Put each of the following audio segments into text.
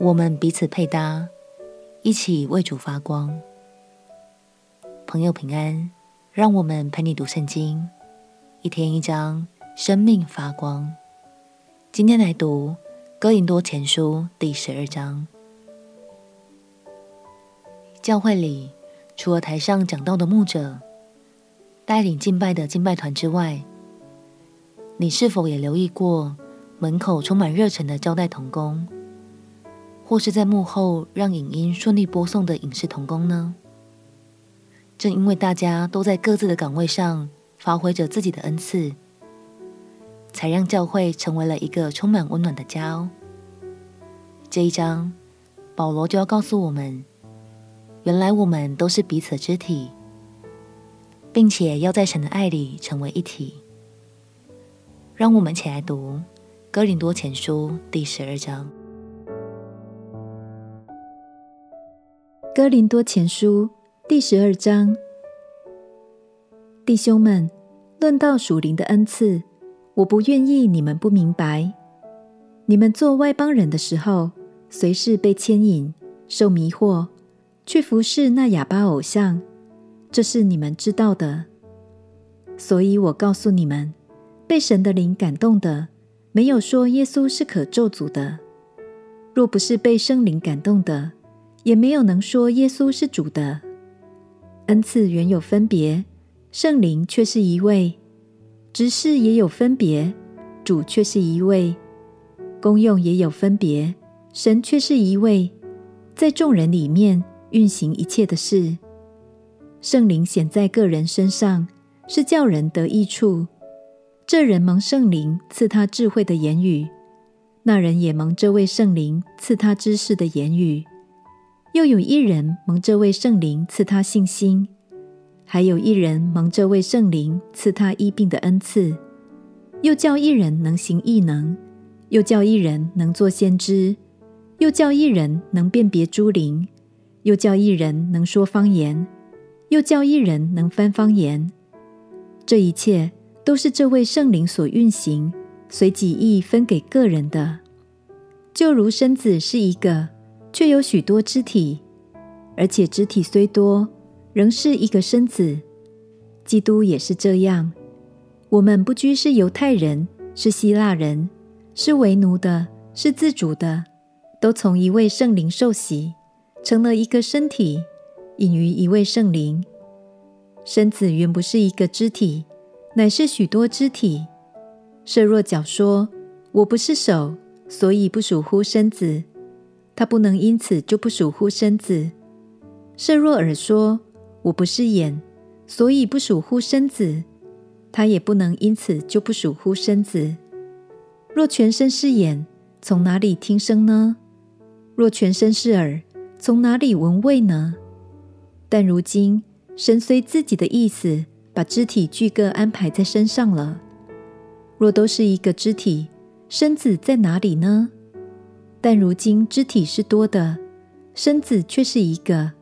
我们彼此配搭，一起为主发光。朋友平安，让我们陪你读圣经，一天一章，生命发光。今天来读哥林多前书第十二章。教会里，除了台上讲道的牧者，带领敬拜的敬拜团之外，你是否也留意过门口充满热忱的招待同工？或是在幕后让影音顺利播送的影视同工呢？正因为大家都在各自的岗位上发挥着自己的恩赐，才让教会成为了一个充满温暖的家哦。这一章，保罗就要告诉我们，原来我们都是彼此肢体，并且要在神的爱里成为一体。让我们起来读《哥林多前书》第十二章。哥林多前书第十二章，弟兄们，论到属灵的恩赐，我不愿意你们不明白。你们做外邦人的时候，随时被牵引、受迷惑，去服侍那哑巴偶像，这是你们知道的。所以我告诉你们，被神的灵感动的，没有说耶稣是可咒诅的。若不是被圣灵感动的，也没有能说耶稣是主的。恩赐原有分别，圣灵却是一位；职事也有分别，主却是一位；功用也有分别，神却是一位，在众人里面运行一切的事。圣灵显在个人身上，是叫人得益处。这人蒙圣灵赐他智慧的言语，那人也蒙这位圣灵赐他知识的言语。又有一人蒙这位圣灵赐他信心，还有一人蒙这位圣灵赐他医病的恩赐，又叫一人能行异能，又叫一人能做先知，又叫一人能辨别诸灵，又叫一人能说方言，又叫一人能翻方言。这一切都是这位圣灵所运行，随己意分给个人的，就如身子是一个。却有许多肢体，而且肢体虽多，仍是一个身子。基督也是这样。我们不拘是犹太人，是希腊人，是为奴的，是自主的，都从一位圣灵受洗，成了一个身体，隐于一位圣灵。身子原不是一个肢体，乃是许多肢体。设若脚说：“我不是手，所以不属乎身子。”他不能因此就不属乎身子。设若耳说：“我不是眼，所以不属乎身子。”他也不能因此就不属乎身子。若全身是眼，从哪里听声呢？若全身是耳，从哪里闻味呢？但如今神随自己的意思，把肢体俱各安排在身上了。若都是一个肢体，身子在哪里呢？但如今肢体是多的，身子却是一个。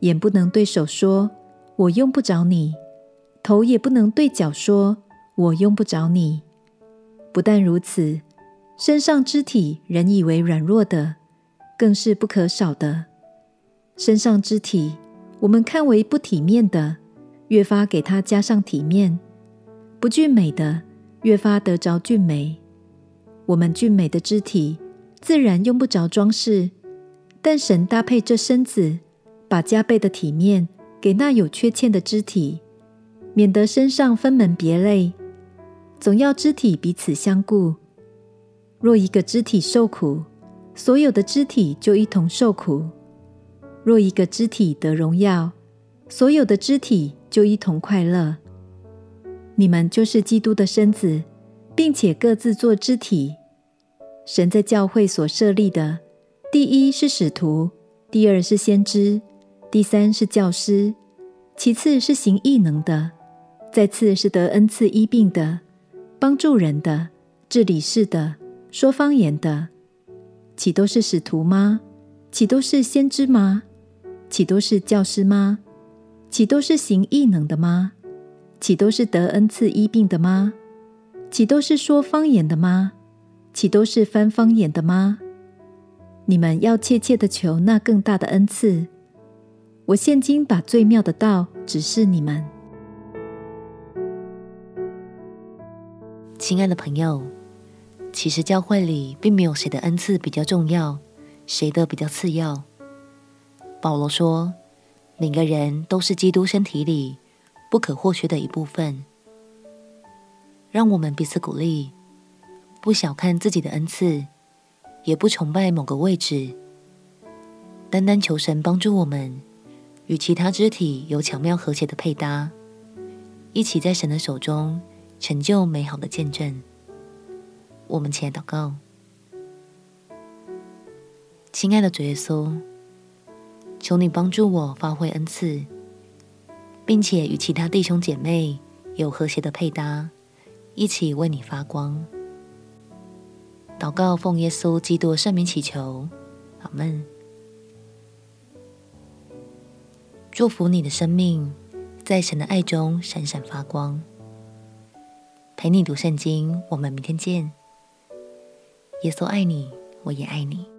眼不能对手说：“我用不着你。”头也不能对脚说：“我用不着你。”不但如此，身上肢体人以为软弱的，更是不可少的。身上肢体我们看为不体面的，越发给它加上体面；不俊美的，越发得着俊美。我们俊美的肢体。自然用不着装饰，但神搭配这身子，把加倍的体面给那有缺欠的肢体，免得身上分门别类，总要肢体彼此相顾。若一个肢体受苦，所有的肢体就一同受苦；若一个肢体得荣耀，所有的肢体就一同快乐。你们就是基督的身子，并且各自作肢体。神在教会所设立的，第一是使徒，第二是先知，第三是教师，其次是行异能的，再次是得恩赐医病的，帮助人的，治理事的，说方言的。岂都是使徒吗？岂都是先知吗？岂都是教师吗？岂都是行异能的吗？岂都是得恩赐医病的吗？岂都是说方言的吗？岂都是翻方言的吗？你们要切切的求那更大的恩赐。我现今把最妙的道指示你们。亲爱的朋友，其实教会里并没有谁的恩赐比较重要，谁的比较次要。保罗说，每个人都是基督身体里不可或缺的一部分。让我们彼此鼓励，不小看自己的恩赐，也不崇拜某个位置，单单求神帮助我们。与其他肢体有巧妙和谐的配搭，一起在神的手中成就美好的见证。我们起来祷告，亲爱的主耶稣，求你帮助我发挥恩赐，并且与其他弟兄姐妹有和谐的配搭，一起为你发光。祷告奉耶稣基督圣名祈求，阿门。祝福你的生命，在神的爱中闪闪发光。陪你读圣经，我们明天见。耶稣爱你，我也爱你。